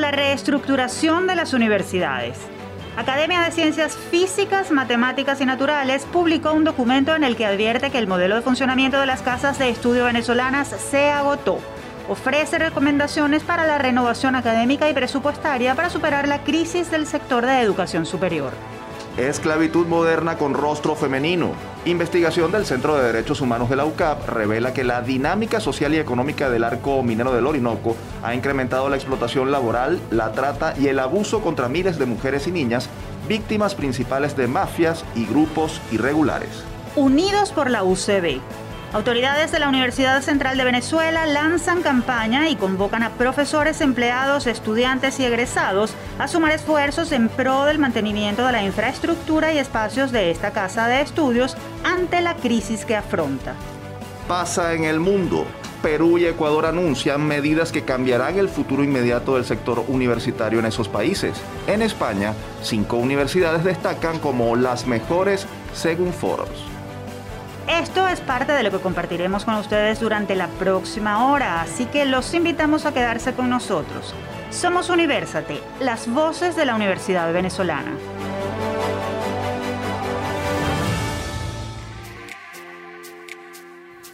la reestructuración de las universidades. Academia de Ciencias Físicas, Matemáticas y Naturales publicó un documento en el que advierte que el modelo de funcionamiento de las casas de estudio venezolanas se agotó. Ofrece recomendaciones para la renovación académica y presupuestaria para superar la crisis del sector de educación superior. Esclavitud moderna con rostro femenino. Investigación del Centro de Derechos Humanos de la UCAP revela que la dinámica social y económica del arco minero del Orinoco ha incrementado la explotación laboral, la trata y el abuso contra miles de mujeres y niñas, víctimas principales de mafias y grupos irregulares. Unidos por la UCB. Autoridades de la Universidad Central de Venezuela lanzan campaña y convocan a profesores, empleados, estudiantes y egresados a sumar esfuerzos en pro del mantenimiento de la infraestructura y espacios de esta casa de estudios ante la crisis que afronta. Pasa en el mundo. Perú y Ecuador anuncian medidas que cambiarán el futuro inmediato del sector universitario en esos países. En España, cinco universidades destacan como las mejores según foros. Esto es parte de lo que compartiremos con ustedes durante la próxima hora, así que los invitamos a quedarse con nosotros. Somos Universate, las voces de la Universidad Venezolana.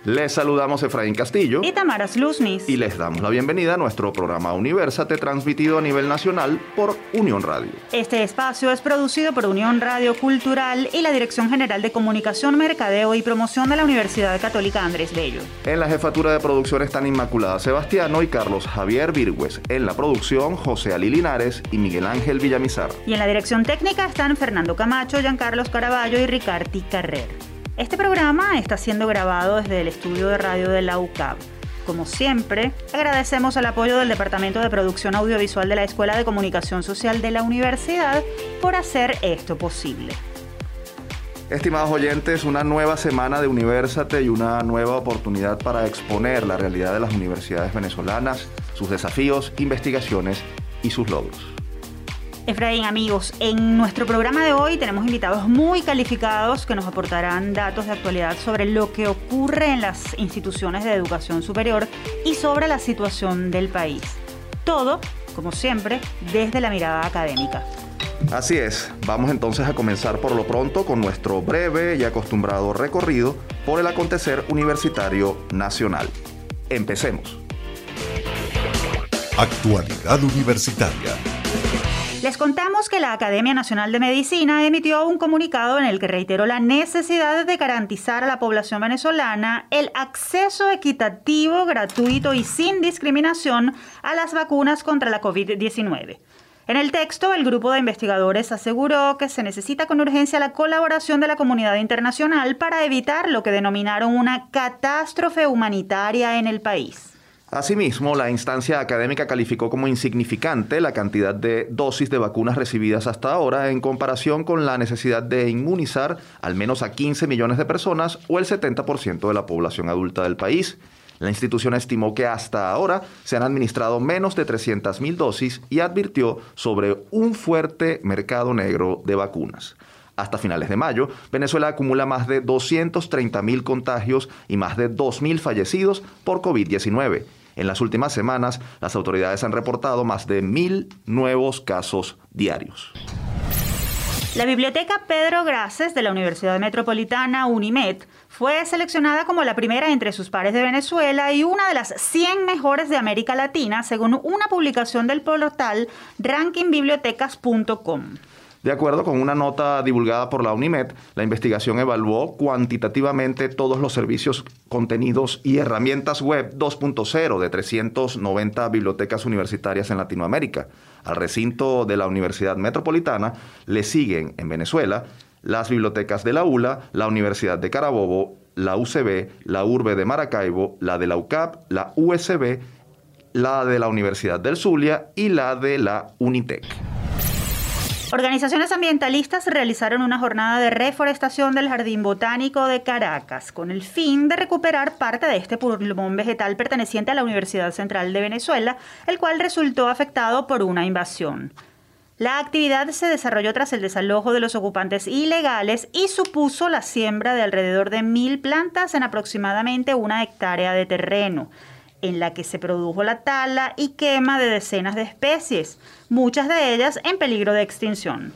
Les saludamos Efraín Castillo y Tamara Luznis. Y les damos la bienvenida a nuestro programa Universate transmitido a nivel nacional por Unión Radio. Este espacio es producido por Unión Radio Cultural y la Dirección General de Comunicación, Mercadeo y Promoción de la Universidad Católica Andrés Bello. En la jefatura de producción están Inmaculada Sebastiano y Carlos Javier Virgües. En la producción, José Ali Linares y Miguel Ángel Villamizar. Y en la dirección técnica están Fernando Camacho, Giancarlos Caraballo y Ricardi Carrer. Este programa está siendo grabado desde el estudio de radio de la UCAB. Como siempre, agradecemos el apoyo del Departamento de Producción Audiovisual de la Escuela de Comunicación Social de la Universidad por hacer esto posible. Estimados oyentes, una nueva semana de Universate y una nueva oportunidad para exponer la realidad de las universidades venezolanas, sus desafíos, investigaciones y sus logros. Efraín, amigos, en nuestro programa de hoy tenemos invitados muy calificados que nos aportarán datos de actualidad sobre lo que ocurre en las instituciones de educación superior y sobre la situación del país. Todo, como siempre, desde la mirada académica. Así es, vamos entonces a comenzar por lo pronto con nuestro breve y acostumbrado recorrido por el acontecer universitario nacional. Empecemos. Actualidad universitaria. Les contamos que la Academia Nacional de Medicina emitió un comunicado en el que reiteró la necesidad de garantizar a la población venezolana el acceso equitativo, gratuito y sin discriminación a las vacunas contra la COVID-19. En el texto, el grupo de investigadores aseguró que se necesita con urgencia la colaboración de la comunidad internacional para evitar lo que denominaron una catástrofe humanitaria en el país. Asimismo, la instancia académica calificó como insignificante la cantidad de dosis de vacunas recibidas hasta ahora en comparación con la necesidad de inmunizar al menos a 15 millones de personas o el 70% de la población adulta del país. La institución estimó que hasta ahora se han administrado menos de 300.000 dosis y advirtió sobre un fuerte mercado negro de vacunas. Hasta finales de mayo, Venezuela acumula más de 230.000 contagios y más de 2.000 fallecidos por COVID-19. En las últimas semanas, las autoridades han reportado más de 1.000 nuevos casos diarios. La Biblioteca Pedro Graces de la Universidad Metropolitana UNIMED fue seleccionada como la primera entre sus pares de Venezuela y una de las 100 mejores de América Latina, según una publicación del portal rankingbibliotecas.com. De acuerdo con una nota divulgada por la UNIMED, la investigación evaluó cuantitativamente todos los servicios, contenidos y herramientas web 2.0 de 390 bibliotecas universitarias en Latinoamérica. Al recinto de la Universidad Metropolitana le siguen en Venezuela las bibliotecas de la ULA, la Universidad de Carabobo, la UCB, la URBE de Maracaibo, la de la UCAP, la USB, la de la Universidad del Zulia y la de la UNITEC. Organizaciones ambientalistas realizaron una jornada de reforestación del Jardín Botánico de Caracas con el fin de recuperar parte de este pulmón vegetal perteneciente a la Universidad Central de Venezuela, el cual resultó afectado por una invasión. La actividad se desarrolló tras el desalojo de los ocupantes ilegales y supuso la siembra de alrededor de mil plantas en aproximadamente una hectárea de terreno. En la que se produjo la tala y quema de decenas de especies, muchas de ellas en peligro de extinción.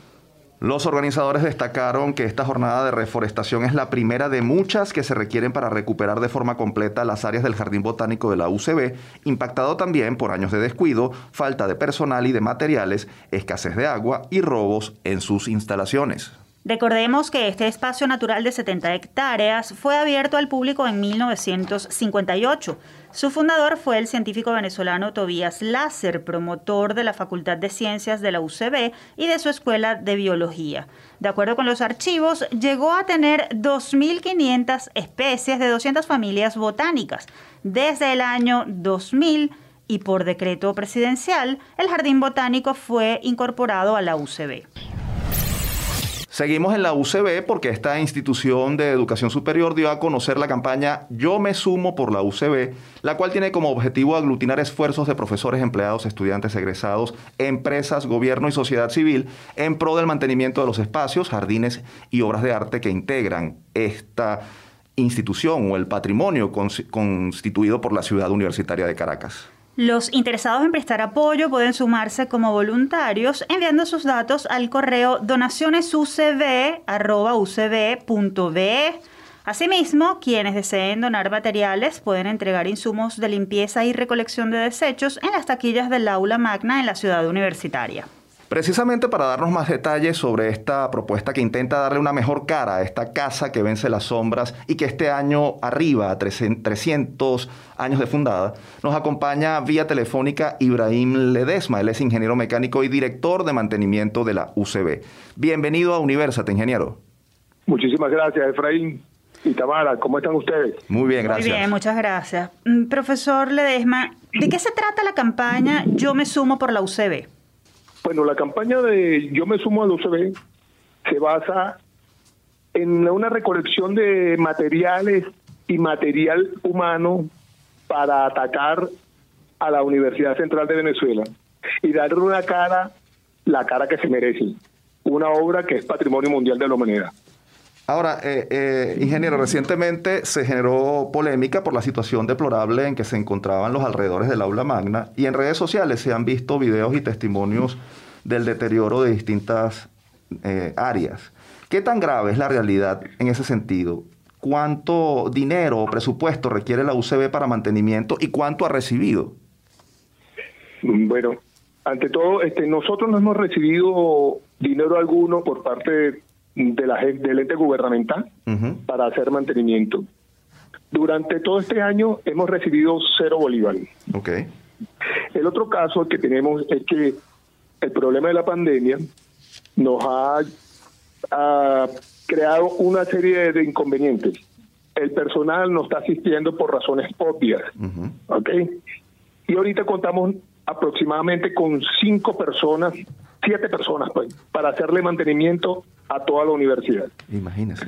Los organizadores destacaron que esta jornada de reforestación es la primera de muchas que se requieren para recuperar de forma completa las áreas del Jardín Botánico de la UCB, impactado también por años de descuido, falta de personal y de materiales, escasez de agua y robos en sus instalaciones. Recordemos que este espacio natural de 70 hectáreas fue abierto al público en 1958. Su fundador fue el científico venezolano Tobías Láser, promotor de la Facultad de Ciencias de la UCB y de su Escuela de Biología. De acuerdo con los archivos, llegó a tener 2.500 especies de 200 familias botánicas. Desde el año 2000 y por decreto presidencial, el Jardín Botánico fue incorporado a la UCB. Seguimos en la UCB porque esta institución de educación superior dio a conocer la campaña Yo me sumo por la UCB, la cual tiene como objetivo aglutinar esfuerzos de profesores, empleados, estudiantes, egresados, empresas, gobierno y sociedad civil en pro del mantenimiento de los espacios, jardines y obras de arte que integran esta institución o el patrimonio constituido por la ciudad universitaria de Caracas. Los interesados en prestar apoyo pueden sumarse como voluntarios enviando sus datos al correo donacionesucb.ucb.be. Asimismo, quienes deseen donar materiales pueden entregar insumos de limpieza y recolección de desechos en las taquillas del aula magna en la ciudad universitaria. Precisamente para darnos más detalles sobre esta propuesta que intenta darle una mejor cara a esta casa que vence las sombras y que este año arriba a 300 años de fundada, nos acompaña vía telefónica Ibrahim Ledesma. Él es ingeniero mecánico y director de mantenimiento de la UCB. Bienvenido a Universate, ingeniero. Muchísimas gracias, Efraín. Y Tamara, ¿cómo están ustedes? Muy bien, gracias. Muy bien, muchas gracias. Mm, profesor Ledesma, ¿de qué se trata la campaña Yo me sumo por la UCB? Bueno, la campaña de Yo me sumo al UCB se basa en una recolección de materiales y material humano para atacar a la Universidad Central de Venezuela y darle una cara, la cara que se merece, una obra que es patrimonio mundial de la humanidad. Ahora, eh, eh, ingeniero, recientemente se generó polémica por la situación deplorable en que se encontraban los alrededores del aula magna y en redes sociales se han visto videos y testimonios del deterioro de distintas eh, áreas. ¿Qué tan grave es la realidad en ese sentido? ¿Cuánto dinero o presupuesto requiere la UCB para mantenimiento y cuánto ha recibido? Bueno, ante todo, este, nosotros no hemos recibido dinero alguno por parte de la, del ente gubernamental para hacer mantenimiento. Durante todo este año hemos recibido cero bolívares. Okay. El otro caso que tenemos es que el problema de la pandemia nos ha, creado una serie de inconvenientes. El personal no está asistiendo por razones obvias. Y ahorita contamos aproximadamente con cinco personas, siete personas, pues, para hacerle mantenimiento a toda la universidad. Imagínese,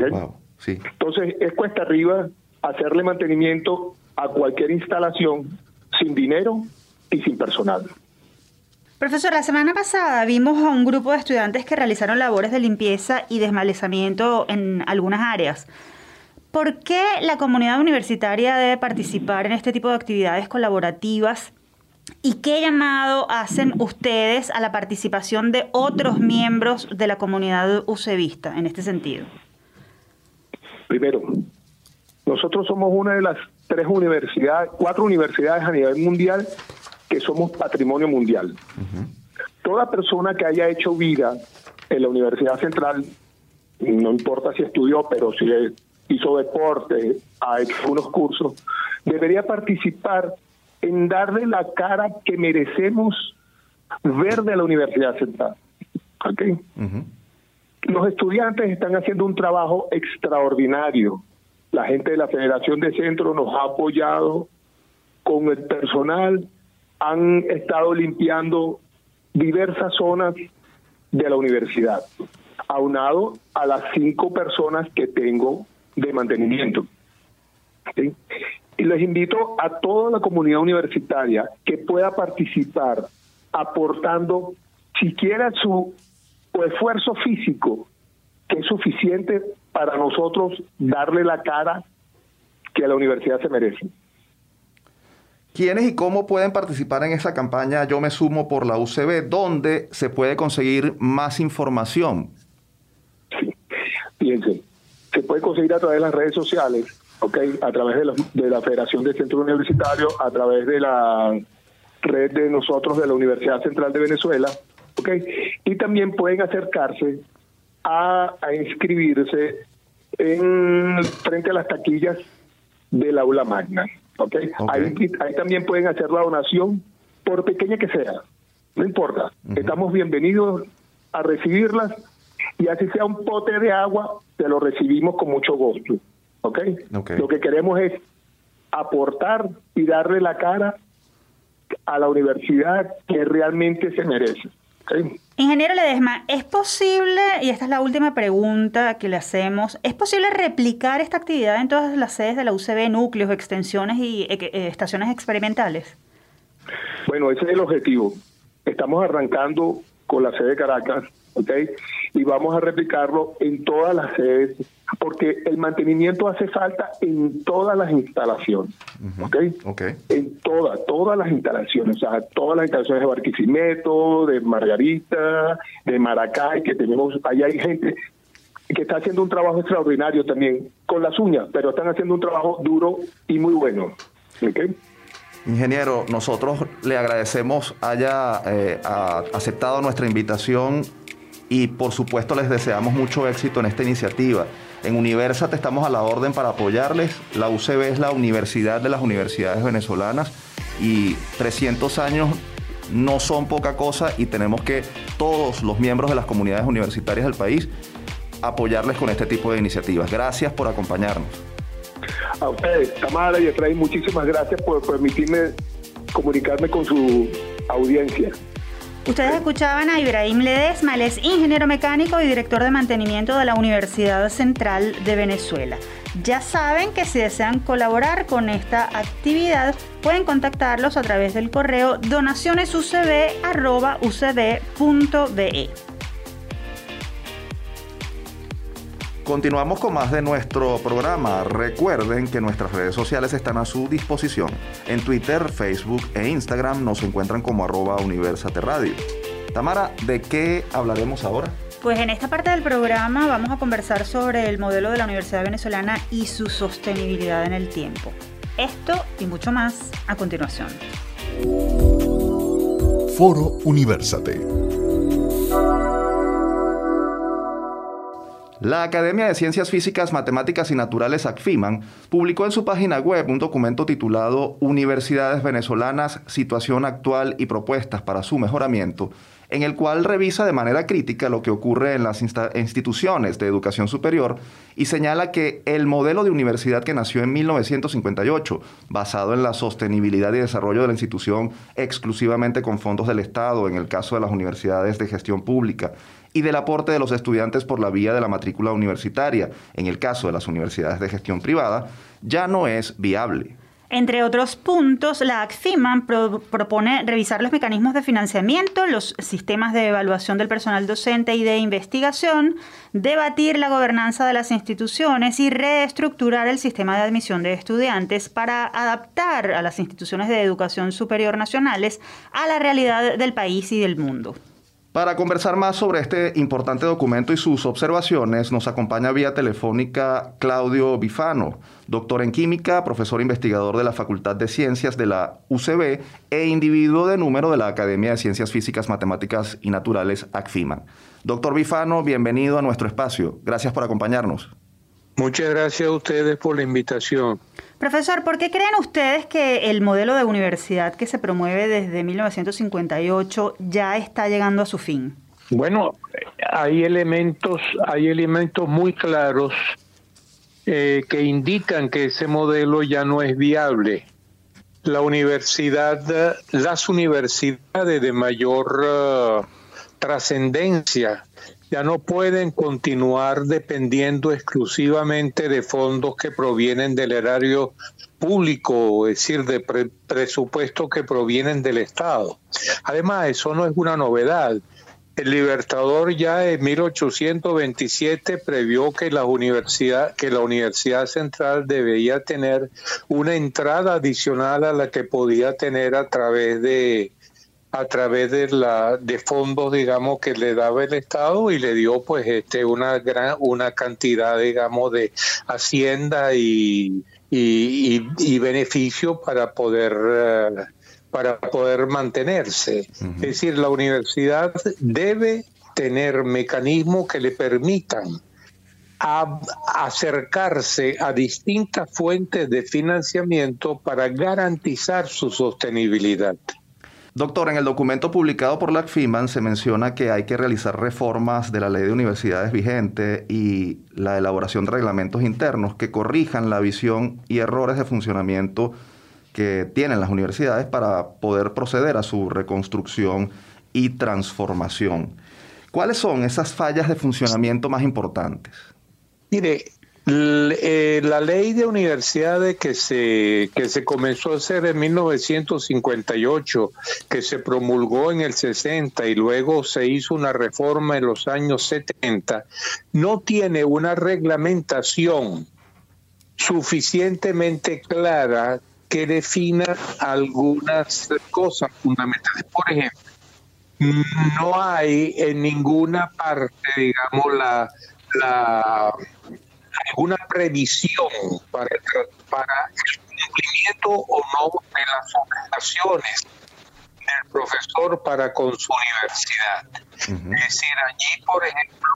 Sí. Entonces, es cuesta arriba hacerle mantenimiento a cualquier instalación sin dinero y sin personal. Profesor, la semana pasada vimos a un grupo de estudiantes que realizaron labores de limpieza y desmalezamiento en algunas áreas. ¿Por qué la comunidad universitaria debe participar en este tipo de actividades colaborativas? ¿Y qué llamado hacen ustedes a la participación de otros miembros de la comunidad UCEVista en este sentido? Primero, nosotros somos una de las tres universidades, cuatro universidades a nivel mundial que somos patrimonio mundial. Toda persona que haya hecho vida en la Universidad Central, no importa si estudió, pero si hizo deporte, ha hecho unos cursos, debería participar en darle la cara que merecemos ver de la Universidad Central. ¿Okay? Los estudiantes están haciendo un trabajo extraordinario. La gente de la Federación de Centro nos ha apoyado con el personal, han estado limpiando diversas zonas de la universidad, aunado a las cinco personas que tengo de mantenimiento. Y les invito a toda la comunidad universitaria que pueda participar aportando siquiera su esfuerzo físico, que es suficiente para nosotros darle la cara que la universidad se merece. ¿Quiénes y cómo pueden participar en esa campaña Yo me sumo por la UCB? ¿Dónde se puede conseguir más información? Sí. Fíjense, se puede conseguir a través de las redes sociales, ¿ok? A través de la, de la Federación de Centros Universitarios, a través de la red de nosotros de la Universidad Central de Venezuela, ¿ok? Y también pueden acercarse a, a inscribirse en frente a las taquillas del aula magna. ¿okay? Ahí, ahí, también pueden hacer la donación, por pequeña que sea, no importa. Estamos bienvenidos a recibirlas y así sea un pote de agua, te lo recibimos con mucho gusto. ¿Okay? Lo que queremos es aportar y darle la cara a la universidad que realmente se merece. Ingeniero Ledesma, ¿es posible, y esta es la última pregunta que le hacemos, ¿es posible replicar esta actividad en todas las sedes de la UCB, núcleos, extensiones y eh, eh, estaciones experimentales? Bueno, ese es el objetivo. Estamos arrancando con la sede de Caracas, ¿ok? Y vamos a replicarlo en todas las sedes, porque el mantenimiento hace falta en todas las instalaciones, ¿ok? okay. En todas, todas las instalaciones, o sea, todas las instalaciones de Barquisimeto, de Margarita, de Maracay, que tenemos, allá hay gente que está haciendo un trabajo extraordinario también, con las uñas, pero están haciendo un trabajo duro y muy bueno, ¿ok? Ingeniero, nosotros le agradecemos haya eh, aceptado nuestra invitación y por supuesto les deseamos mucho éxito en esta iniciativa. En Universate estamos a la orden para apoyarles. La UCB es la universidad de las universidades venezolanas y 300 años no son poca cosa y tenemos que todos los miembros de las comunidades universitarias del país apoyarles con este tipo de iniciativas. Gracias por acompañarnos. A ustedes, Tamara y Efraín, muchísimas gracias por permitirme comunicarme con su audiencia. Ustedes escuchaban a Ibrahim Ledesma, él es ingeniero mecánico y director de mantenimiento de la Universidad Central de Venezuela. Ya saben que si desean colaborar con esta actividad, pueden contactarlos a través del correo donacionesucb.ucb.be. Continuamos con más de nuestro programa. Recuerden que nuestras redes sociales están a su disposición. En Twitter, Facebook e Instagram nos encuentran como arroba Universate Radio. Tamara, ¿de qué hablaremos ahora? Pues en esta parte del programa vamos a conversar sobre el modelo de la Universidad Venezolana y su sostenibilidad en el tiempo. Esto y mucho más a continuación. Foro Universate. La Academia de Ciencias Físicas, Matemáticas y Naturales ACFIMAN publicó en su página web un documento titulado Universidades Venezolanas, Situación Actual y Propuestas para su Mejoramiento, en el cual revisa de manera crítica lo que ocurre en las instituciones de educación superior y señala que el modelo de universidad que nació en 1958, basado en la sostenibilidad y desarrollo de la institución exclusivamente con fondos del Estado, en el caso de las universidades de gestión pública, y del aporte de los estudiantes por la vía de la matrícula universitaria, en el caso de las universidades de gestión privada, ya no es viable. Entre otros puntos, la ACFIMAN propone revisar los mecanismos de financiamiento, los sistemas de evaluación del personal docente y de investigación, debatir la gobernanza de las instituciones y reestructurar el sistema de admisión de estudiantes para adaptar a las instituciones de educación superior nacionales a la realidad del país y del mundo. Para conversar más sobre este importante documento y sus observaciones, nos acompaña vía telefónica Claudio Bifano, doctor en química, profesor investigador de la Facultad de Ciencias de la UCB e individuo de número de la Academia de Ciencias Físicas, Matemáticas y Naturales, ACFIMAN. Doctor Bifano, bienvenido a nuestro espacio. Gracias por acompañarnos. Muchas gracias a ustedes por la invitación. Profesor, ¿por qué creen ustedes que el modelo de universidad que se promueve desde 1958 ya está llegando a su fin? Bueno, hay elementos, hay elementos muy claros eh, que indican que ese modelo ya no es viable. La universidad, las universidades de mayor eh, trascendencia ya no pueden continuar dependiendo exclusivamente de fondos que provienen del erario público, es decir, de presupuestos que provienen del Estado. Además, eso no es una novedad. El Libertador ya en 1827 previó que la universidad que la Universidad Central debía tener una entrada adicional a la que podía tener a través de a través de la de fondos digamos que le daba el Estado y le dio pues este una gran una cantidad digamos de hacienda y y, y, beneficio para poder eh, para poder mantenerse. Es decir, la universidad debe tener mecanismos que le permitan acercarse a distintas fuentes de financiamiento para garantizar su sostenibilidad. Doctor, en el documento publicado por la FIMAN se menciona que hay que realizar reformas de la ley de universidades vigente y la elaboración de reglamentos internos que corrijan la visión y errores de funcionamiento que tienen las universidades para poder proceder a su reconstrucción y transformación. ¿Cuáles son esas fallas de funcionamiento más importantes? Mire, la ley de universidades que se, que se comenzó a hacer en 1958, que se promulgó en el 60 y luego se hizo una reforma en los años 70, no tiene una reglamentación suficientemente clara que defina algunas cosas fundamentales. Por ejemplo, no hay en ninguna parte, digamos, la, la alguna previsión para el, para el cumplimiento o no de las obligaciones del profesor para con su universidad. Es decir, allí, por ejemplo,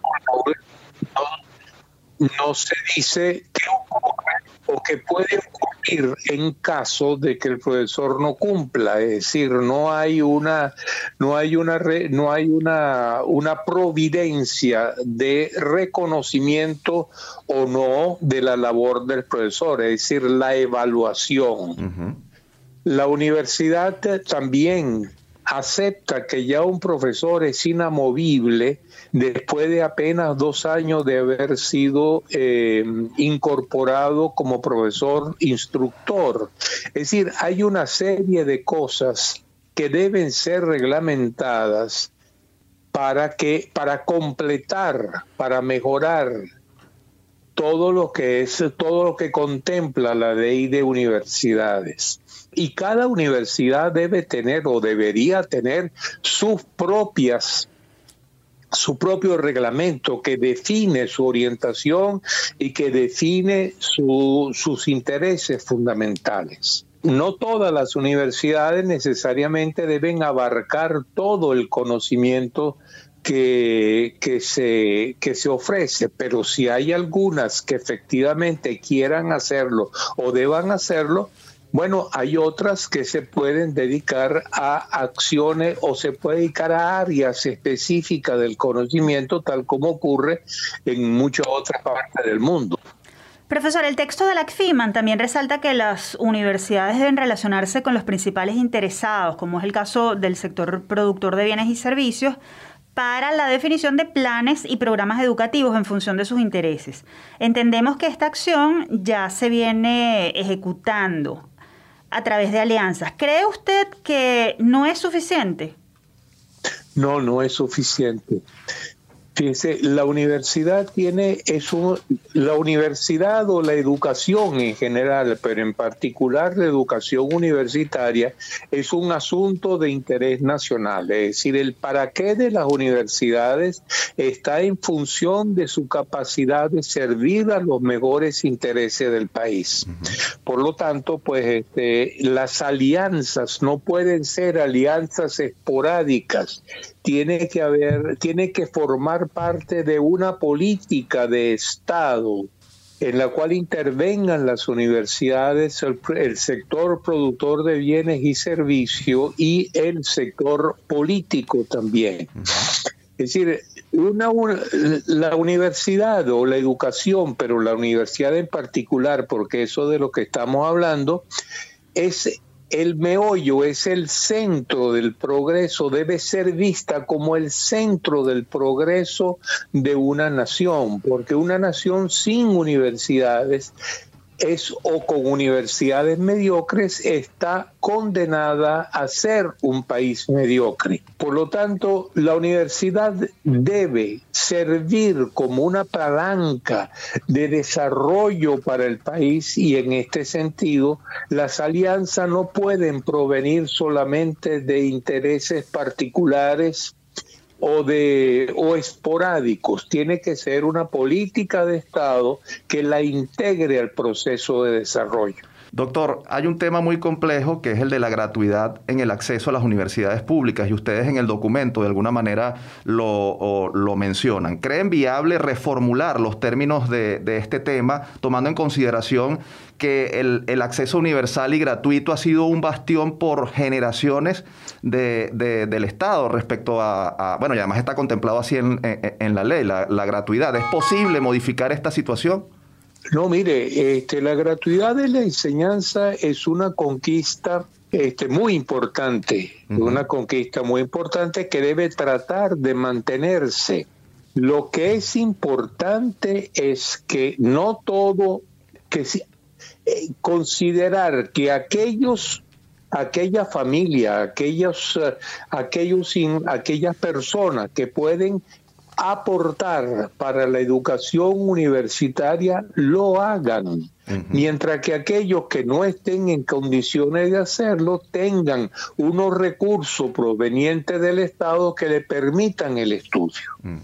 no, no se dice qué ocurre o qué puede ocurrir en caso de que el profesor no cumpla, es decir, no hay una no hay una no hay una una providencia de reconocimiento o no de la labor del profesor, es decir, la evaluación. La universidad también acepta que ya un profesor es inamovible después de apenas dos años de haber sido eh, incorporado como profesor instructor. Es decir, hay una serie de cosas que deben ser reglamentadas para que para completar, para mejorar todo lo que es todo lo que contempla la ley de universidades y cada universidad debe tener o debería tener sus propias su propio reglamento que define su orientación y que define sus intereses fundamentales. No todas las universidades necesariamente deben abarcar todo el conocimiento que, se, que se ofrece, pero si hay algunas que efectivamente quieran hacerlo o deban hacerlo, bueno, hay otras que se pueden dedicar a acciones o se puede dedicar a áreas específicas del conocimiento, tal como ocurre en muchas otras partes del mundo. Profesor, el texto de la CFIMAN también resalta que las universidades deben relacionarse con los principales interesados, como es el caso del sector productor de bienes y servicios, para la definición de planes y programas educativos en función de sus intereses. Entendemos que esta acción ya se viene ejecutando a través de alianzas. ¿Cree usted que no es suficiente? No, no es suficiente. Fíjese, la universidad tiene, es la universidad o la educación en general, pero en particular la educación universitaria, es un asunto de interés nacional. Es decir, el para qué de las universidades está en función de su capacidad de servir a los mejores intereses del país. Por lo tanto, pues este, las alianzas no pueden ser alianzas esporádicas, tiene que haber, tiene que formar parte de una política de Estado en la cual intervengan las universidades, el, sector productor de bienes y servicios y el sector político también. Es decir, una, la universidad o la educación, pero la universidad en particular, porque eso de lo que estamos hablando, es el meollo es el centro del progreso, debe ser vista como el centro del progreso de una nación, porque una nación sin universidades es o con universidades mediocres está condenada a ser un país mediocre. Por lo tanto, la universidad debe servir como una palanca de desarrollo para el país y en este sentido las alianzas no pueden provenir solamente de intereses particulares o de o esporádicos, tiene que ser una política de Estado que la integre al proceso de desarrollo. Doctor, hay un tema muy complejo que es el de la gratuidad en el acceso a las universidades públicas y ustedes en el documento de alguna manera lo, lo mencionan. ¿Creen viable reformular los términos de, de, este tema tomando en consideración que el, el, acceso universal y gratuito ha sido un bastión por generaciones de, de, del Estado respecto a, a, bueno, y además está contemplado así en, en, en la ley, la, la gratuidad? ¿Es posible modificar esta situación? No, mire, este, la gratuidad de la enseñanza es una conquista este, muy importante, uh -huh. una conquista muy importante que debe tratar de mantenerse. Lo que es importante es que no todo, que eh, considerar que aquellos aquella familia, aquellos, uh, aquellos, aquellas personas que pueden aportar para la educación universitaria lo hagan, uh -huh. mientras que aquellos que no estén en condiciones de hacerlo tengan unos recursos provenientes del Estado que le permitan el estudio. Uh -huh.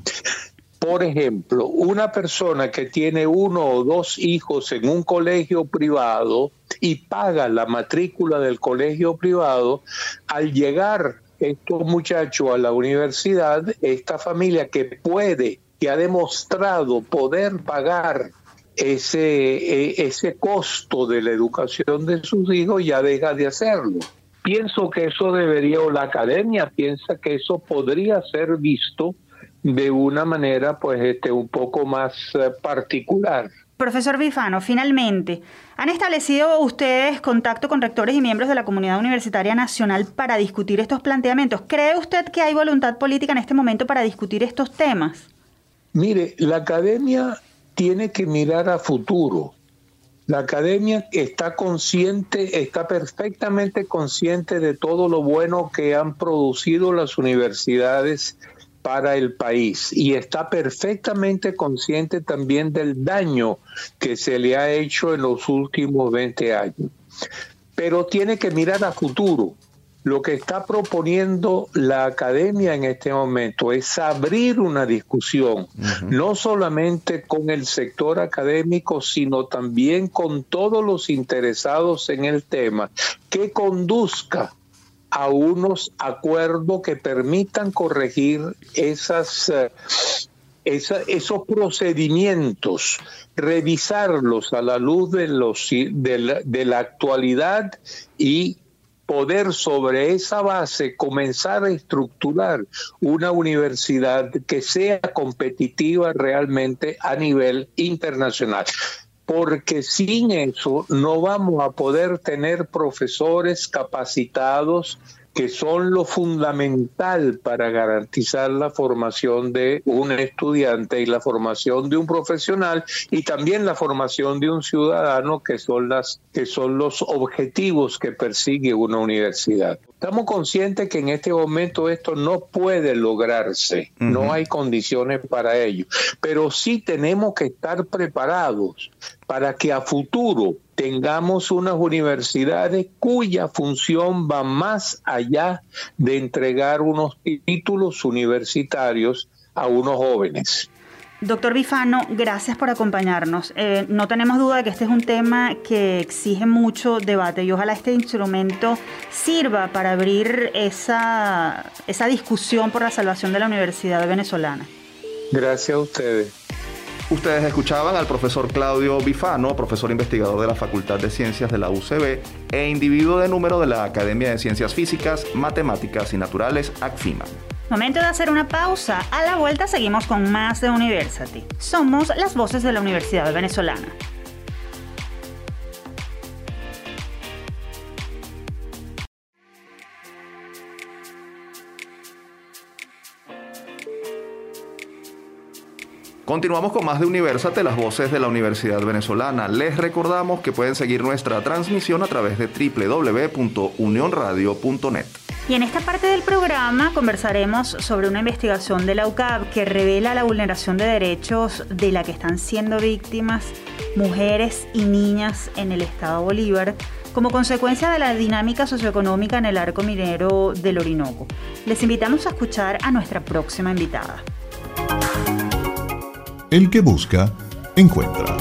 Por ejemplo, una persona que tiene uno o dos hijos en un colegio privado y paga la matrícula del colegio privado, al llegar estos muchachos a la universidad, esta familia que puede, que ha demostrado poder pagar ese, e, ese costo de la educación de sus hijos, ya deja de hacerlo. Pienso que eso debería, o la academia piensa que eso podría ser visto de una manera pues este un poco más uh, particular. Profesor Bifano, finalmente, ¿han establecido ustedes contacto con rectores y miembros de la comunidad universitaria nacional para discutir estos planteamientos? ¿Cree usted que hay voluntad política en este momento para discutir estos temas? Mire, la academia tiene que mirar a futuro. La academia está consciente, está perfectamente consciente de todo lo bueno que han producido las universidades para el país y está perfectamente consciente también del daño que se le ha hecho en los últimos 20 años. Pero tiene que mirar a futuro. Lo que está proponiendo la academia en este momento es abrir una discusión, uh -huh. no solamente con el sector académico, sino también con todos los interesados en el tema, que conduzca a unos acuerdos que permitan corregir esas, esa, esos procedimientos, revisarlos a la luz de, los, de la actualidad y poder sobre esa base comenzar a estructurar una universidad que sea competitiva realmente a nivel internacional porque sin eso no vamos a poder tener profesores capacitados que son lo fundamental para garantizar la formación de un estudiante y la formación de un profesional y también la formación de un ciudadano que son las que son los objetivos que persigue una universidad. Estamos conscientes que en este momento esto no puede lograrse, uh -huh. no hay condiciones para ello, pero sí tenemos que estar preparados para que a futuro tengamos unas universidades cuya función va más allá de entregar unos títulos universitarios a unos jóvenes. Doctor Bifano, gracias por acompañarnos. Eh, no tenemos duda de que este es un tema que exige mucho debate y ojalá este instrumento sirva para abrir esa, esa discusión por la salvación de la universidad venezolana. Gracias a ustedes. Ustedes escuchaban al profesor Claudio Bifano, profesor investigador de la Facultad de Ciencias de la UCB e individuo de número de la Academia de Ciencias Físicas, Matemáticas y Naturales, ACFIMA. Momento de hacer una pausa. A la vuelta seguimos con más de University. Somos las voces de la Universidad Venezolana. Continuamos con más de Universate, las voces de la Universidad Venezolana. Les recordamos que pueden seguir nuestra transmisión a través de www.unionradio.net. Y en esta parte del programa conversaremos sobre una investigación de la UCAP que revela la vulneración de derechos de la que están siendo víctimas mujeres y niñas en el estado Bolívar como consecuencia de la dinámica socioeconómica en el arco minero del Orinoco. Les invitamos a escuchar a nuestra próxima invitada. El que busca, encuentra.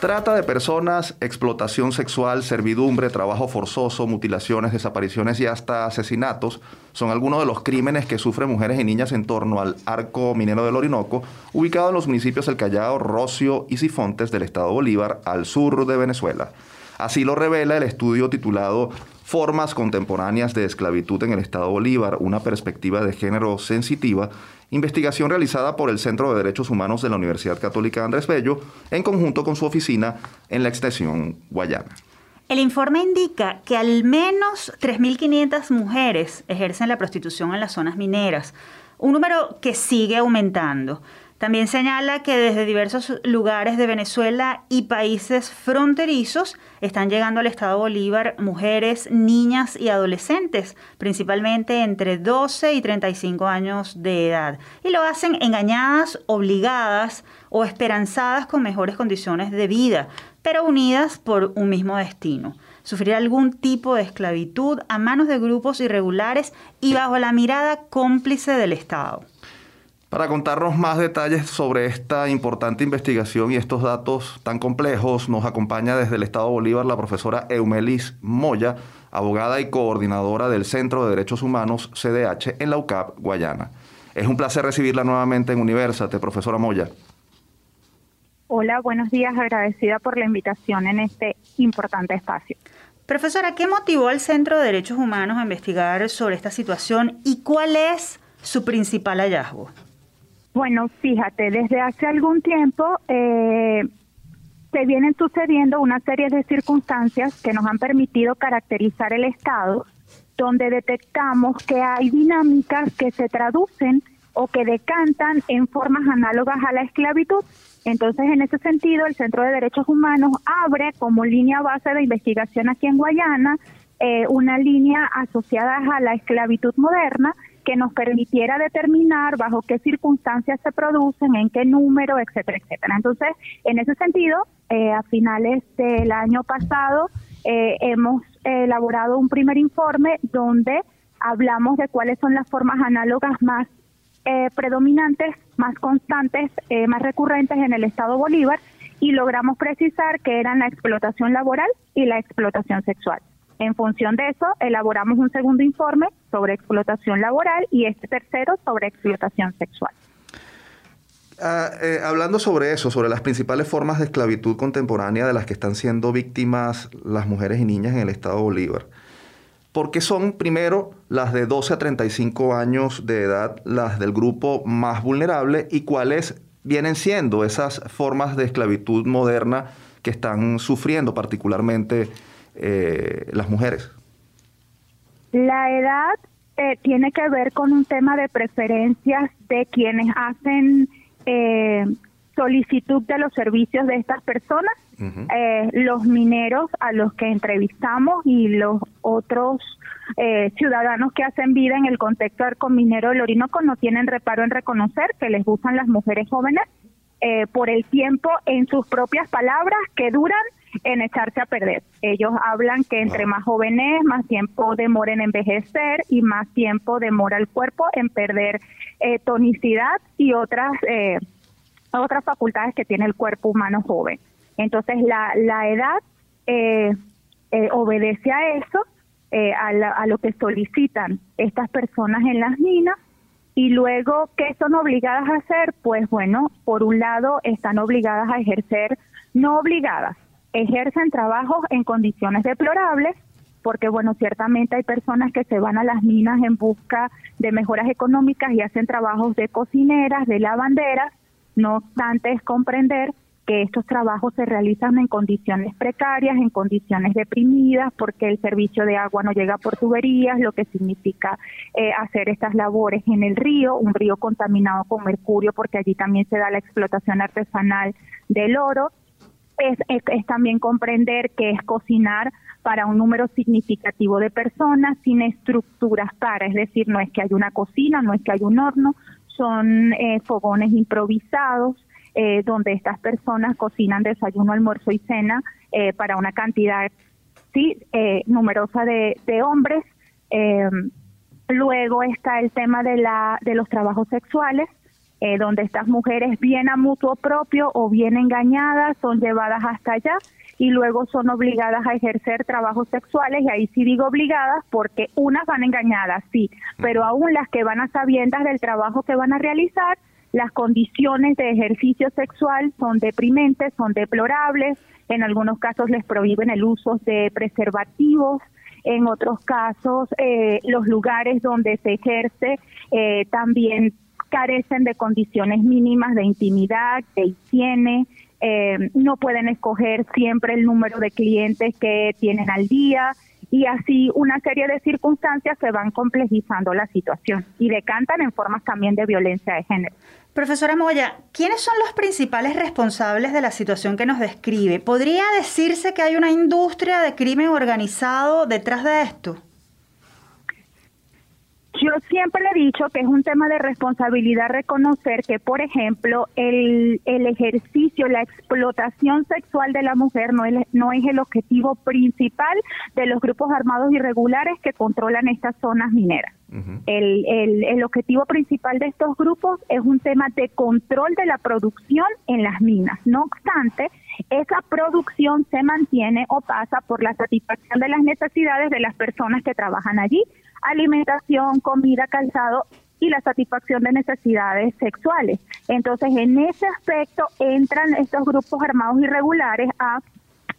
Trata de personas, explotación sexual, servidumbre, trabajo forzoso, mutilaciones, desapariciones y hasta asesinatos son algunos de los crímenes que sufren mujeres y niñas en torno al arco minero del Orinoco, ubicado en los municipios El Callao, Rocio y Sifontes del estado Bolívar, al sur de Venezuela. Así lo revela el estudio titulado Formas contemporáneas de esclavitud en el Estado Bolívar, una perspectiva de género sensitiva, investigación realizada por el Centro de Derechos Humanos de la Universidad Católica Andrés Bello, en conjunto con su oficina en la extensión Guayana. El informe indica que al menos 3.500 mujeres ejercen la prostitución en las zonas mineras, un número que sigue aumentando. También señala que desde diversos lugares de Venezuela y países fronterizos están llegando al Estado Bolívar mujeres, niñas y adolescentes, principalmente entre 12 y 35 años de edad. Y lo hacen engañadas, obligadas o esperanzadas con mejores condiciones de vida, pero unidas por un mismo destino sufrir algún tipo de esclavitud a manos de grupos irregulares y bajo la mirada cómplice del Estado. Para contarnos más detalles sobre esta importante investigación y estos datos tan complejos, nos acompaña desde el Estado Bolívar la profesora Eumelis Moya, abogada y coordinadora del Centro de Derechos Humanos CDH en la UCAP, Guayana. Es un placer recibirla nuevamente en Universate, profesora Moya. Hola, buenos días, agradecida por la invitación en este importante espacio. Profesora, ¿qué motivó al Centro de Derechos Humanos a investigar sobre esta situación y cuál es su principal hallazgo? Bueno, fíjate, desde hace algún tiempo eh, se vienen sucediendo una serie de circunstancias que nos han permitido caracterizar el Estado, donde detectamos que hay dinámicas que se traducen o que decantan en formas análogas a la esclavitud. Entonces, en ese sentido, el Centro de Derechos Humanos abre como línea base de investigación aquí en Guayana eh, una línea asociada a la esclavitud moderna que nos permitiera determinar bajo qué circunstancias se producen, en qué número, etcétera, etcétera. Entonces, en ese sentido, eh, a finales del año pasado eh, hemos elaborado un primer informe donde hablamos de cuáles son las formas análogas más eh, predominantes, más constantes, más recurrentes en el Estado Bolívar y logramos precisar que eran la explotación laboral y la explotación sexual. En función de eso, elaboramos un segundo informe sobre explotación laboral y este tercero sobre explotación sexual. Ah, eh, hablando sobre eso, sobre las principales formas de esclavitud contemporánea de las que están siendo víctimas las mujeres y niñas en el Estado Bolívar, ¿por qué son primero las de 12 a 35 años de edad las del grupo más vulnerable y cuáles vienen siendo esas formas de esclavitud moderna que están sufriendo particularmente eh, las mujeres? La edad eh, tiene que ver con un tema de preferencias de quienes hacen eh, solicitud de los servicios de estas personas, los mineros a los que entrevistamos y los otros ciudadanos que hacen vida en el contexto minero del Orinoco no tienen reparo en reconocer que les gustan las mujeres jóvenes por el tiempo, en sus propias palabras, que duran en echarse a perder. Ellos hablan que entre más jóvenes, más tiempo demora en envejecer y más tiempo demora el cuerpo en perder eh, tonicidad y otras, eh, otras facultades que tiene el cuerpo humano joven. Entonces, la, la edad eh, obedece a eso, a, a lo que solicitan estas personas en las minas y luego, ¿qué son obligadas a hacer? Pues bueno, por un lado, están obligadas a ejercer, no obligadas, ejercen trabajos en condiciones deplorables, porque bueno, ciertamente hay personas que se van a las minas en busca de mejoras económicas y hacen trabajos de cocineras, de lavanderas, no obstante es comprender que estos trabajos se realizan en condiciones precarias, en condiciones deprimidas, porque el servicio de agua no llega por tuberías, lo que significa eh, hacer estas labores en el río, un río contaminado con mercurio, porque allí también se da la explotación artesanal del oro. Es, es, también comprender que es cocinar para un número significativo de personas sin estructuras para, es decir, no es que hay una cocina, no es que hay un horno, son eh, fogones improvisados eh, donde estas personas cocinan desayuno, almuerzo y cena eh, para una cantidad sí numerosa de, de hombres. luego está el tema de la de los trabajos sexuales eh, donde estas mujeres bien a mutuo propio o bien engañadas son llevadas hasta allá y luego son obligadas a ejercer trabajos sexuales y ahí sí digo obligadas porque unas van engañadas, sí, pero aún las que van a sabiendas del trabajo que van a realizar, las condiciones de ejercicio sexual son deprimentes, son deplorables, en algunos casos les prohíben el uso de preservativos, en otros casos eh, los lugares donde se ejerce eh, también carecen de condiciones mínimas de intimidad, de higiene, eh, no pueden escoger siempre el número de clientes que tienen al día y así una serie de circunstancias se van complejizando la situación y decantan en formas también de violencia de género. Profesora Moya, ¿quiénes son los principales responsables de la situación que nos describe? ¿Podría decirse que hay una industria de crimen organizado detrás de esto? Yo siempre le he dicho que es un tema de responsabilidad reconocer que, por ejemplo, el, el ejercicio, la explotación sexual de la mujer no es, no es el objetivo principal de los grupos armados irregulares que controlan estas zonas mineras. el, el, el objetivo principal de estos grupos es un tema de control de la producción en las minas. No obstante, esa producción se mantiene o pasa por la satisfacción de las necesidades de las personas que trabajan allí, alimentación, comida, calzado y la satisfacción de necesidades sexuales. Entonces, en ese aspecto entran estos grupos armados irregulares a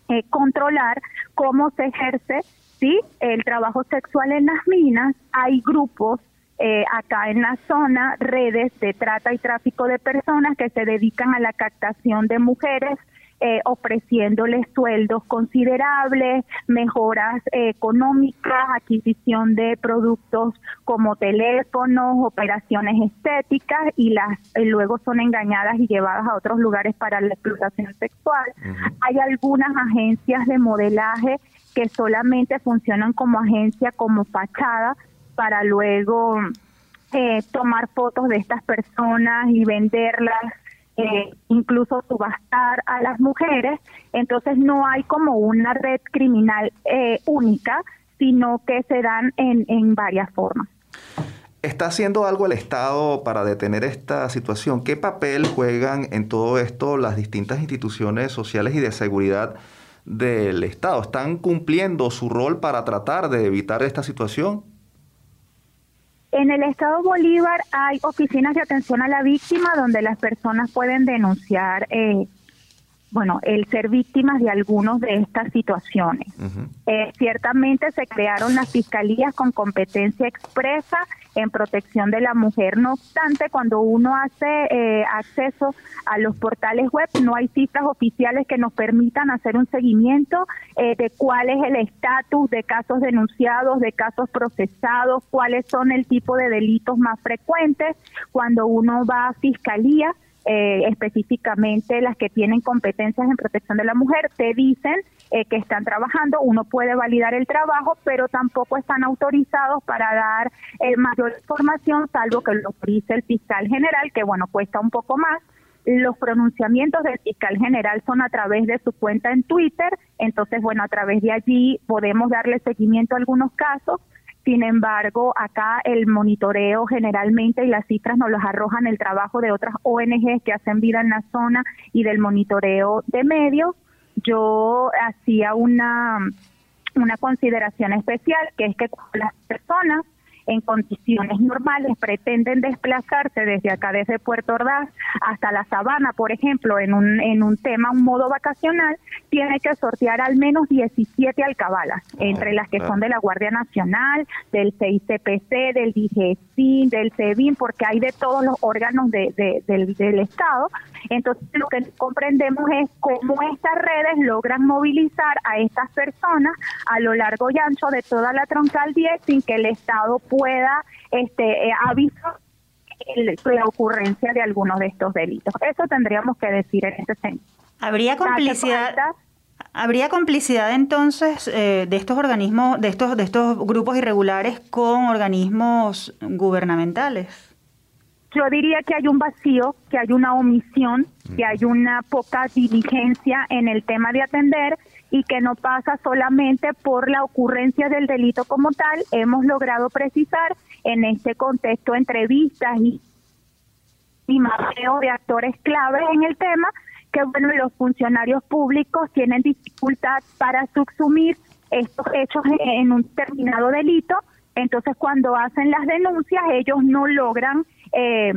eh, controlar cómo se ejerce ¿sí? el trabajo sexual en las minas. Hay grupos eh, acá en la zona, redes de trata y tráfico de personas que se dedican a la captación de mujeres eh, ofreciéndoles sueldos considerables, mejoras eh, económicas, adquisición de productos como teléfonos, operaciones estéticas y las eh, luego son engañadas y llevadas a otros lugares para la explotación sexual. Hay algunas agencias de modelaje que solamente funcionan como agencia, como fachada, para luego eh, tomar fotos de estas personas y venderlas eh, incluso subastar a las mujeres, entonces no hay como una red criminal eh, única, sino que se dan en, en varias formas. ¿Está haciendo algo el Estado para detener esta situación? ¿Qué papel juegan en todo esto las distintas instituciones sociales y de seguridad del Estado? ¿Están cumpliendo su rol para tratar de evitar esta situación? En el Estado Bolívar hay oficinas de atención a la víctima donde las personas pueden denunciar, eh, bueno, el ser víctimas de algunos de estas situaciones. Eh, ciertamente se crearon las fiscalías con competencia expresa en protección de la mujer. No obstante, cuando uno hace eh, acceso a los portales web, no hay cifras oficiales que nos permitan hacer un seguimiento eh, de cuál es el estatus de casos denunciados, de casos procesados, cuáles son el tipo de delitos más frecuentes. Cuando uno va a fiscalía, eh, específicamente las que tienen competencias en protección de la mujer, te dicen eh, que están trabajando, uno puede validar el trabajo, pero tampoco están autorizados para dar eh, mayor información, salvo que lo autorice el fiscal general, que bueno, cuesta un poco más. Los pronunciamientos del fiscal general son a través de su cuenta en Twitter, entonces bueno, a través de allí podemos darle seguimiento a algunos casos. Sin embargo, acá el monitoreo generalmente y las cifras nos las arrojan el trabajo de otras ONGs que hacen vida en la zona y del monitoreo de medios. Yo hacía una, una consideración especial, que es que las personas en condiciones normales pretenden desplazarse desde acá, desde Puerto Ordaz hasta la Sabana, por ejemplo, en un, en un tema, un modo vacacional, tiene que sortear al menos 17 alcabalas, entre las que son de la Guardia Nacional, del CICPC, del DGCIN, del CEBIN, porque hay de todos los órganos de, del, del Estado, Entonces lo que comprendemos es cómo estas redes logran movilizar a estas personas a lo largo y ancho de toda la troncal 10 sin que el Estado pueda este, eh, avisar la ocurrencia de algunos de estos delitos. Eso tendríamos que decir en ese sentido. ¿Habría complicidad? ¿Habría complicidad entonces eh, de estos organismos, de estos, de estos grupos irregulares con organismos gubernamentales? Yo diría que hay un vacío, que hay una omisión, que hay una poca diligencia en el tema de atender y que no pasa solamente por la ocurrencia del delito como tal. Hemos logrado precisar en este contexto entrevistas y, y mapeo de actores claves en el tema que bueno, los funcionarios públicos tienen dificultad para subsumir estos hechos en un determinado delito, entonces cuando hacen las denuncias ellos no logran eh,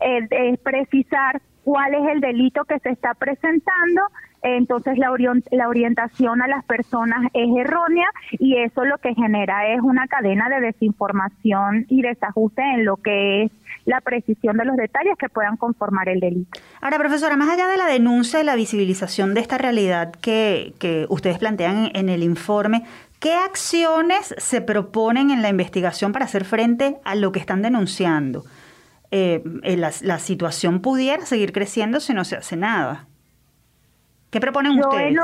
eh, precisar cuál es el delito que se está presentando, entonces la, la orientación a las personas es errónea y eso lo que genera es una cadena de desinformación y desajuste en lo que es la precisión de los detalles que puedan conformar el delito. Ahora, profesora, más allá de la denuncia y la visibilización de esta realidad que, que ustedes plantean en el informe, ¿Qué acciones se proponen en la investigación para hacer frente a lo que están denunciando? Eh, eh, la, situación pudiera seguir creciendo si no se hace nada. ¿Qué proponen ustedes?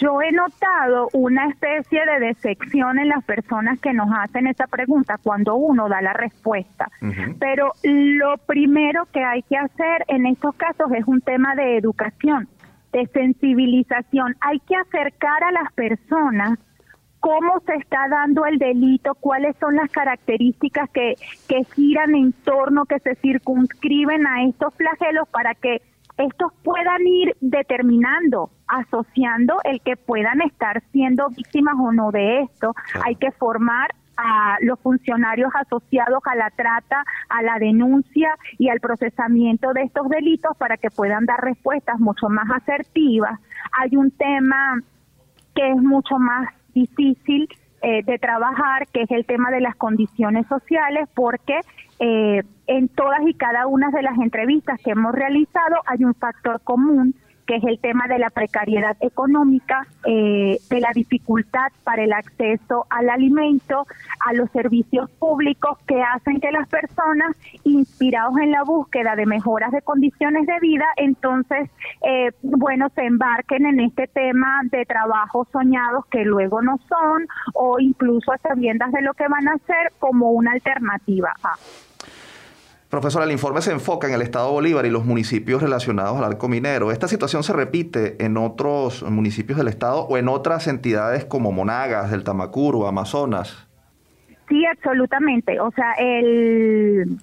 yo he notado una especie de decepción en las personas que nos hacen esa pregunta cuando uno da la respuesta. Pero lo primero que hay que hacer en estos casos es un tema de educación, de sensibilización. Hay que acercar a las personas cómo se está dando el delito, cuáles son las características que, que giran en torno, que se circunscriben a estos flagelos para que estos puedan ir determinando, asociando el que puedan estar siendo víctimas o no de esto. Hay que formar a los funcionarios asociados a la trata, a la denuncia y al procesamiento de estos delitos para que puedan dar respuestas mucho más asertivas. Hay un tema que es mucho más difícil eh, de trabajar, que es el tema de las condiciones sociales, porque eh, en todas y cada una de las entrevistas que hemos realizado hay un factor común que es el tema de la precariedad económica, eh, de la dificultad para el acceso al alimento, a los servicios públicos que hacen que las personas, inspirados en la búsqueda de mejoras de condiciones de vida, entonces, eh, bueno, se embarquen en este tema de trabajos soñados que luego no son, o incluso a sabiendas de lo que van a hacer como una alternativa a. Profesor, el informe se enfoca en el Estado Bolívar y los municipios relacionados al arco minero. ¿Esta situación se repite en otros municipios del Estado o en otras entidades como Monagas, del Tamacuro, Amazonas? Sí, absolutamente. O sea, el,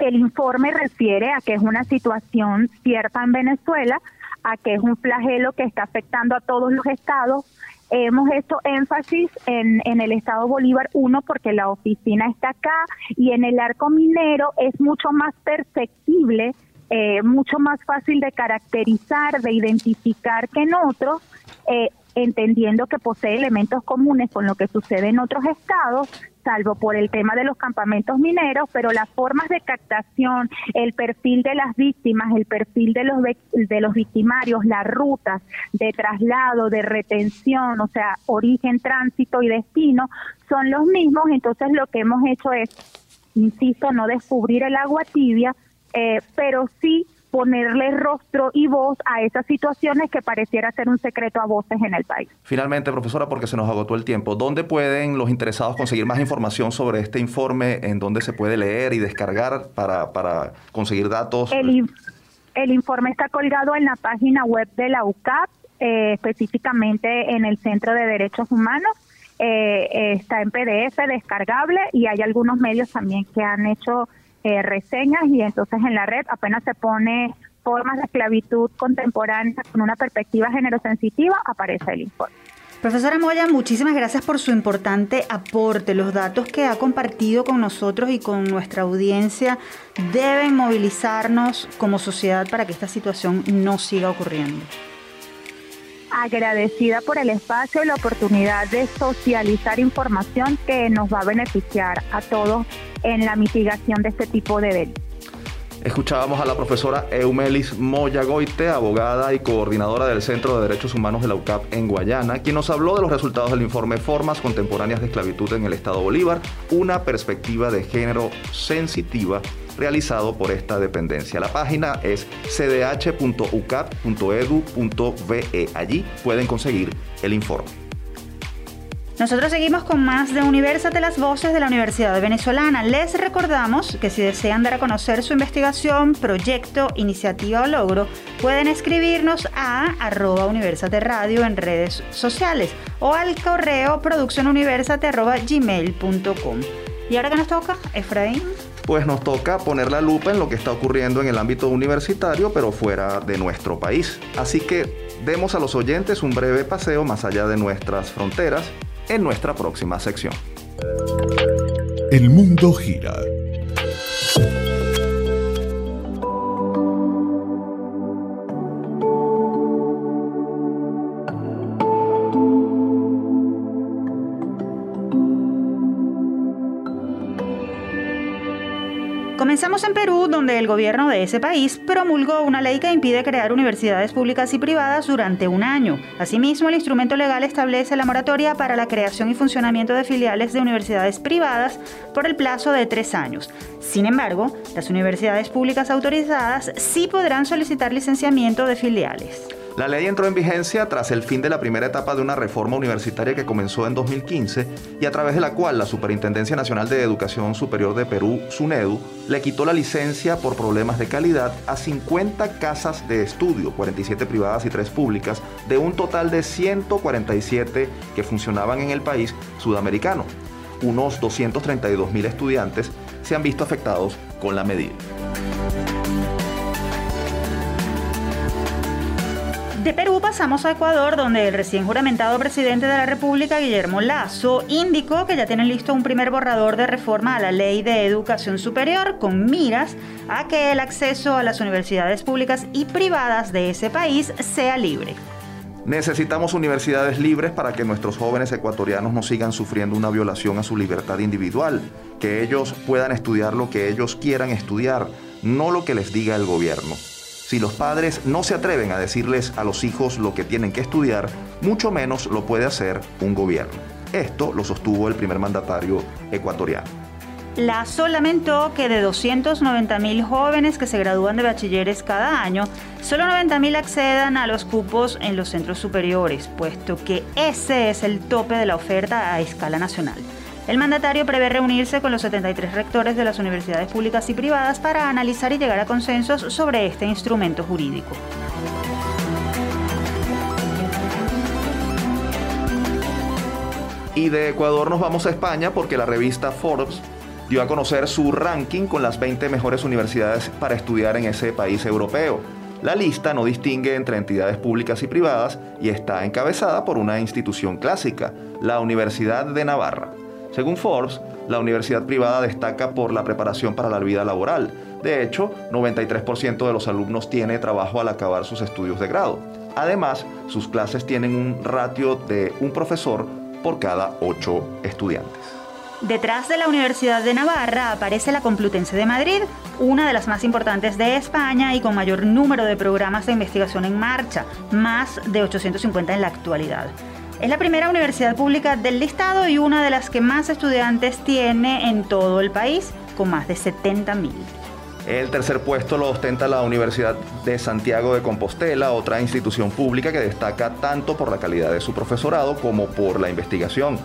el informe refiere a que es una situación cierta en Venezuela, a que es un flagelo que está afectando a todos los estados, Hemos hecho énfasis en, en el Estado Bolívar, uno, porque la oficina está acá y en el arco minero es mucho más perceptible, eh, mucho más fácil de caracterizar, de identificar que en otros. Eh, entendiendo que posee elementos comunes con lo que sucede en otros estados, salvo por el tema de los campamentos mineros, pero las formas de captación, el perfil de las víctimas, el perfil de los de los victimarios, las rutas de traslado, de retención, o sea, origen, tránsito y destino son los mismos, entonces lo que hemos hecho es, insisto, no descubrir el agua tibia, eh, pero sí ponerle rostro y voz a esas situaciones que pareciera ser un secreto a voces en el país. Finalmente, profesora, porque se nos agotó el tiempo, ¿dónde pueden los interesados conseguir más información sobre este informe? ¿En dónde se puede leer y descargar para, para conseguir datos? El, el informe está colgado en la página web de la UCAP, eh, específicamente en el Centro de Derechos Humanos. Eh, está en PDF descargable y hay algunos medios también que han hecho eh, reseñas y entonces en la red apenas se pone formas de esclavitud contemporánea con una perspectiva genero-sensitiva, aparece el informe. Profesora Moya, muchísimas gracias por su importante aporte. Los datos que ha compartido con nosotros y con nuestra audiencia deben movilizarnos como sociedad para que esta situación no siga ocurriendo. Agradecida por el espacio y la oportunidad de socializar información que nos va a beneficiar a todos en la mitigación de este tipo de delitos. Escuchábamos a la profesora Eumelis Moyagoite, abogada y coordinadora del Centro de Derechos Humanos de la UCAP en Guayana, quien nos habló de los resultados del informe Formas Contemporáneas de Esclavitud en el Estado Bolívar, una perspectiva de género sensitiva realizado por esta dependencia. La página es cdh.ucap.edu.ve. Allí pueden conseguir el informe. Nosotros seguimos con más de Universate las voces de la Universidad Venezolana. Les recordamos que si desean dar a conocer su investigación, proyecto, iniciativa o logro, pueden escribirnos a arroba Universate Radio en redes sociales o al correo produccionuniversate.gmail.com. ¿Y ahora qué nos toca, Efraín? Pues nos toca poner la lupa en lo que está ocurriendo en el ámbito universitario, pero fuera de nuestro país. Así que demos a los oyentes un breve paseo más allá de nuestras fronteras en nuestra próxima sección. El mundo gira Comenzamos en Perú, donde el gobierno de ese país promulgó una ley que impide crear universidades públicas y privadas durante un año. Asimismo, el instrumento legal establece la moratoria para la creación y funcionamiento de filiales de universidades privadas por el plazo de tres años. Sin embargo, las universidades públicas autorizadas sí podrán solicitar licenciamiento de filiales. La ley entró en vigencia tras el fin de la primera etapa de una reforma universitaria que comenzó en 2015 y a través de la cual la Superintendencia Nacional de Educación Superior de Perú, SUNEDU, le quitó la licencia por problemas de calidad a 50 casas de estudio, 47 privadas y 3 públicas, de un total de 147 que funcionaban en el país sudamericano. Unos 232 mil estudiantes se han visto afectados con la medida. De Perú pasamos a Ecuador, donde el recién juramentado presidente de la República, Guillermo Lazo, indicó que ya tienen listo un primer borrador de reforma a la ley de educación superior con miras a que el acceso a las universidades públicas y privadas de ese país sea libre. Necesitamos universidades libres para que nuestros jóvenes ecuatorianos no sigan sufriendo una violación a su libertad individual, que ellos puedan estudiar lo que ellos quieran estudiar, no lo que les diga el gobierno. Si los padres no se atreven a decirles a los hijos lo que tienen que estudiar, mucho menos lo puede hacer un gobierno. Esto lo sostuvo el primer mandatario ecuatoriano. Lazo lamentó que de 290.000 jóvenes que se gradúan de bachilleres cada año, solo 90.000 accedan a los cupos en los centros superiores, puesto que ese es el tope de la oferta a escala nacional. El mandatario prevé reunirse con los 73 rectores de las universidades públicas y privadas para analizar y llegar a consensos sobre este instrumento jurídico. Y de Ecuador nos vamos a España porque la revista Forbes dio a conocer su ranking con las 20 mejores universidades para estudiar en ese país europeo. La lista no distingue entre entidades públicas y privadas y está encabezada por una institución clásica, la Universidad de Navarra. Según Forbes, la universidad privada destaca por la preparación para la vida laboral. De hecho, 93% de los alumnos tiene trabajo al acabar sus estudios de grado. Además, sus clases tienen un ratio de un profesor por cada ocho estudiantes. Detrás de la Universidad de Navarra aparece la Complutense de Madrid, una de las más importantes de España y con mayor número de programas de investigación en marcha, más de 850 en la actualidad. Es la primera universidad pública del listado y una de las que más estudiantes tiene en todo el país, con más de 70 mil. El tercer puesto lo ostenta la Universidad de Santiago de Compostela, otra institución pública que destaca tanto por la calidad de su profesorado como por la investigación.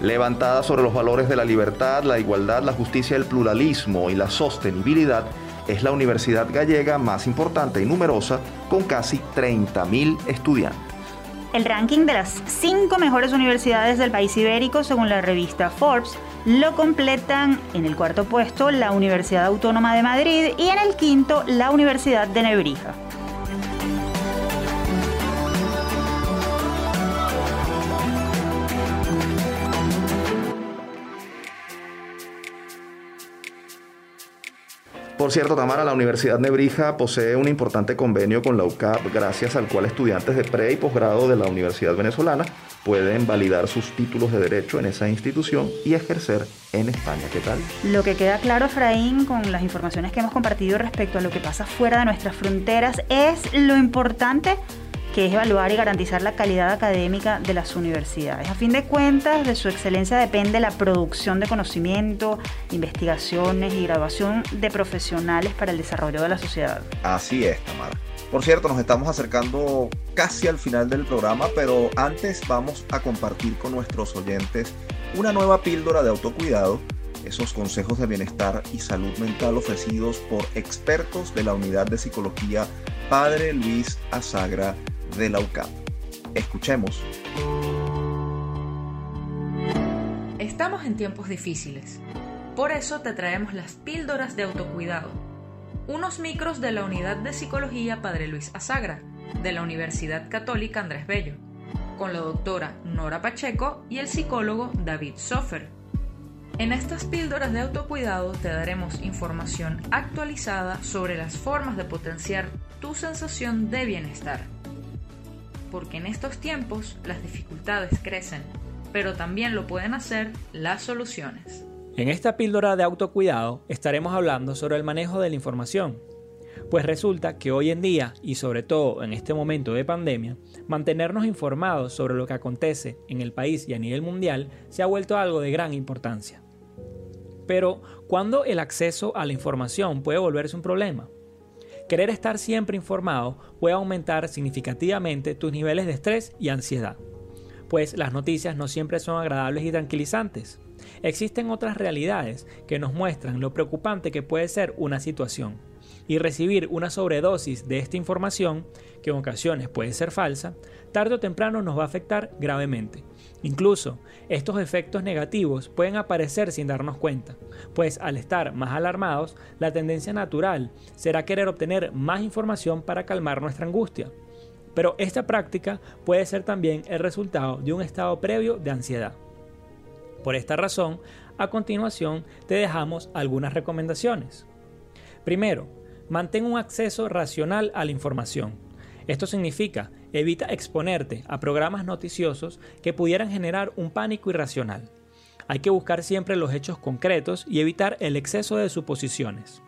Levantada sobre los valores de la libertad, la igualdad, la justicia, el pluralismo y la sostenibilidad, es la universidad gallega más importante y numerosa con casi 30.000 estudiantes el ranking de las cinco mejores universidades del país ibérico según la revista Forbes lo completan en el cuarto puesto la Universidad Autónoma de Madrid y en el quinto la Universidad de Nebrija. Por cierto, Tamara, la Universidad Nebrija posee un importante convenio con la UCAP, gracias al cual estudiantes de pre y posgrado de la Universidad Venezolana pueden validar sus títulos de derecho en esa institución y ejercer en España. ¿Qué tal? Lo que queda claro, Efraín, con las informaciones que hemos compartido respecto a lo que pasa fuera de nuestras fronteras, es lo importante que es evaluar y garantizar la calidad académica de las universidades. A fin de cuentas, de su excelencia depende la producción de conocimiento, investigaciones y graduación de profesionales para el desarrollo de la sociedad. Así es, Tamara. Por cierto, nos estamos acercando casi al final del programa, pero antes vamos a compartir con nuestros oyentes una nueva píldora de autocuidado, esos consejos de bienestar y salud mental ofrecidos por expertos de la Unidad de Psicología Padre Luis Azagra de la UCAP. Escuchemos. Estamos en tiempos difíciles. Por eso te traemos las píldoras de autocuidado. Unos micros de la Unidad de Psicología Padre Luis Azagra, de la Universidad Católica Andrés Bello, con la doctora Nora Pacheco y el psicólogo David Sofer. En estas píldoras de autocuidado te daremos información actualizada sobre las formas de potenciar tu sensación de bienestar porque en estos tiempos las dificultades crecen, pero también lo pueden hacer las soluciones. En esta píldora de autocuidado estaremos hablando sobre el manejo de la información, pues resulta que hoy en día, y sobre todo en este momento de pandemia, mantenernos informados sobre lo que acontece en el país y a nivel mundial se ha vuelto algo de gran importancia. Pero, ¿cuándo el acceso a la información puede volverse un problema? Querer estar siempre informado puede aumentar significativamente tus niveles de estrés y ansiedad, pues las noticias no siempre son agradables y tranquilizantes. Existen otras realidades que nos muestran lo preocupante que puede ser una situación, y recibir una sobredosis de esta información, que en ocasiones puede ser falsa, tarde o temprano nos va a afectar gravemente. Incluso estos efectos negativos pueden aparecer sin darnos cuenta, pues al estar más alarmados, la tendencia natural será querer obtener más información para calmar nuestra angustia. Pero esta práctica puede ser también el resultado de un estado previo de ansiedad. Por esta razón, a continuación te dejamos algunas recomendaciones. Primero, mantén un acceso racional a la información. Esto significa evita exponerte a programas noticiosos que pudieran generar un pánico irracional. Hay que buscar siempre los hechos concretos y evitar el exceso de suposiciones.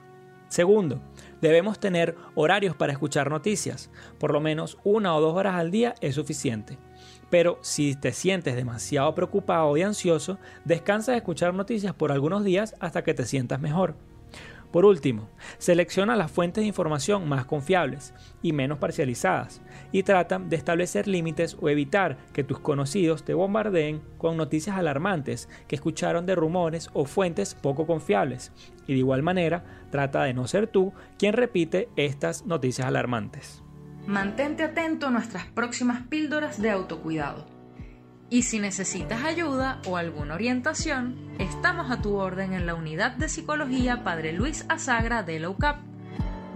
Segundo, debemos tener horarios para escuchar noticias. Por lo menos una o dos horas al día es suficiente. Pero si te sientes demasiado preocupado y ansioso, descansa de escuchar noticias por algunos días hasta que te sientas mejor. Por último, selecciona las fuentes de información más confiables y menos parcializadas y trata de establecer límites o evitar que tus conocidos te bombardeen con noticias alarmantes que escucharon de rumores o fuentes poco confiables. Y de igual manera, trata de no ser tú quien repite estas noticias alarmantes. Mantente atento a nuestras próximas píldoras de autocuidado. Y si necesitas ayuda o alguna orientación, estamos a tu orden en la unidad de psicología Padre Luis Azagra de la UCAP.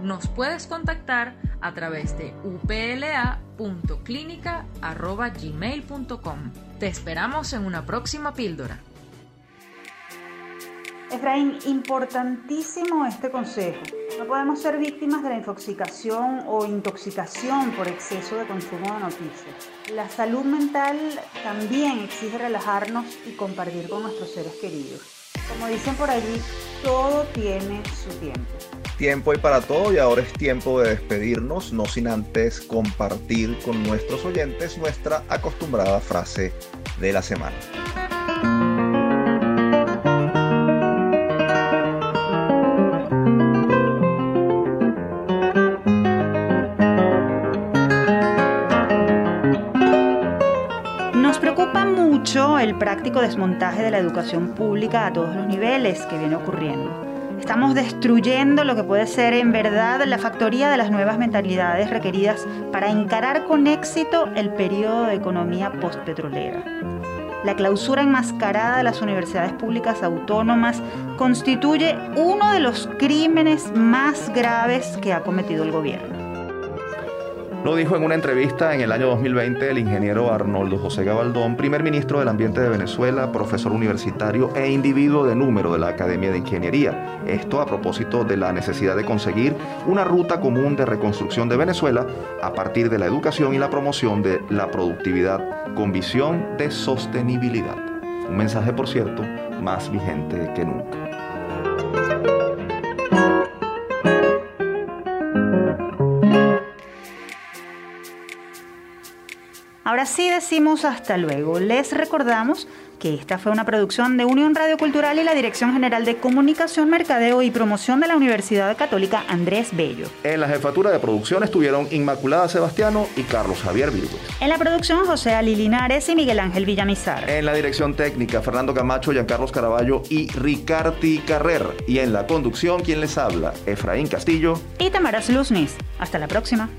Nos puedes contactar a través de upla.clinica.gmail.com. Te esperamos en una próxima píldora. Efraín, importantísimo este consejo. No podemos ser víctimas de la infoxicación o intoxicación por exceso de consumo de noticias. La salud mental también exige relajarnos y compartir con nuestros seres queridos. Como dicen por allí, todo tiene su tiempo. Tiempo y para todo y ahora es tiempo de despedirnos, no sin antes compartir con nuestros oyentes nuestra acostumbrada frase de la semana. El práctico desmontaje de la educación pública a todos los niveles que viene ocurriendo. Estamos destruyendo lo que puede ser en verdad la factoría de las nuevas mentalidades requeridas para encarar con éxito el periodo de economía postpetrolera. La clausura enmascarada de las universidades públicas autónomas constituye uno de los crímenes más graves que ha cometido el gobierno. Lo dijo en una entrevista en el año 2020 el ingeniero Arnoldo José Gabaldón, primer ministro del Ambiente de Venezuela, profesor universitario e individuo de número de la Academia de Ingeniería. Esto a propósito de la necesidad de conseguir una ruta común de reconstrucción de Venezuela a partir de la educación y la promoción de la productividad con visión de sostenibilidad. Un mensaje, por cierto, más vigente que nunca. Ahora sí decimos hasta luego. Les recordamos que esta fue una producción de Unión Radio Cultural y la Dirección General de Comunicación, Mercadeo y Promoción de la Universidad Católica Andrés Bello. En la jefatura de producción estuvieron Inmaculada Sebastiano y Carlos Javier Virgüez. En la producción, José Ali Linares y Miguel Ángel Villamizar. En la dirección técnica, Fernando Camacho, Giancarlos Caraballo y Ricarti Carrer. Y en la conducción, quien les habla, Efraín Castillo y Tamara Luznis. Hasta la próxima.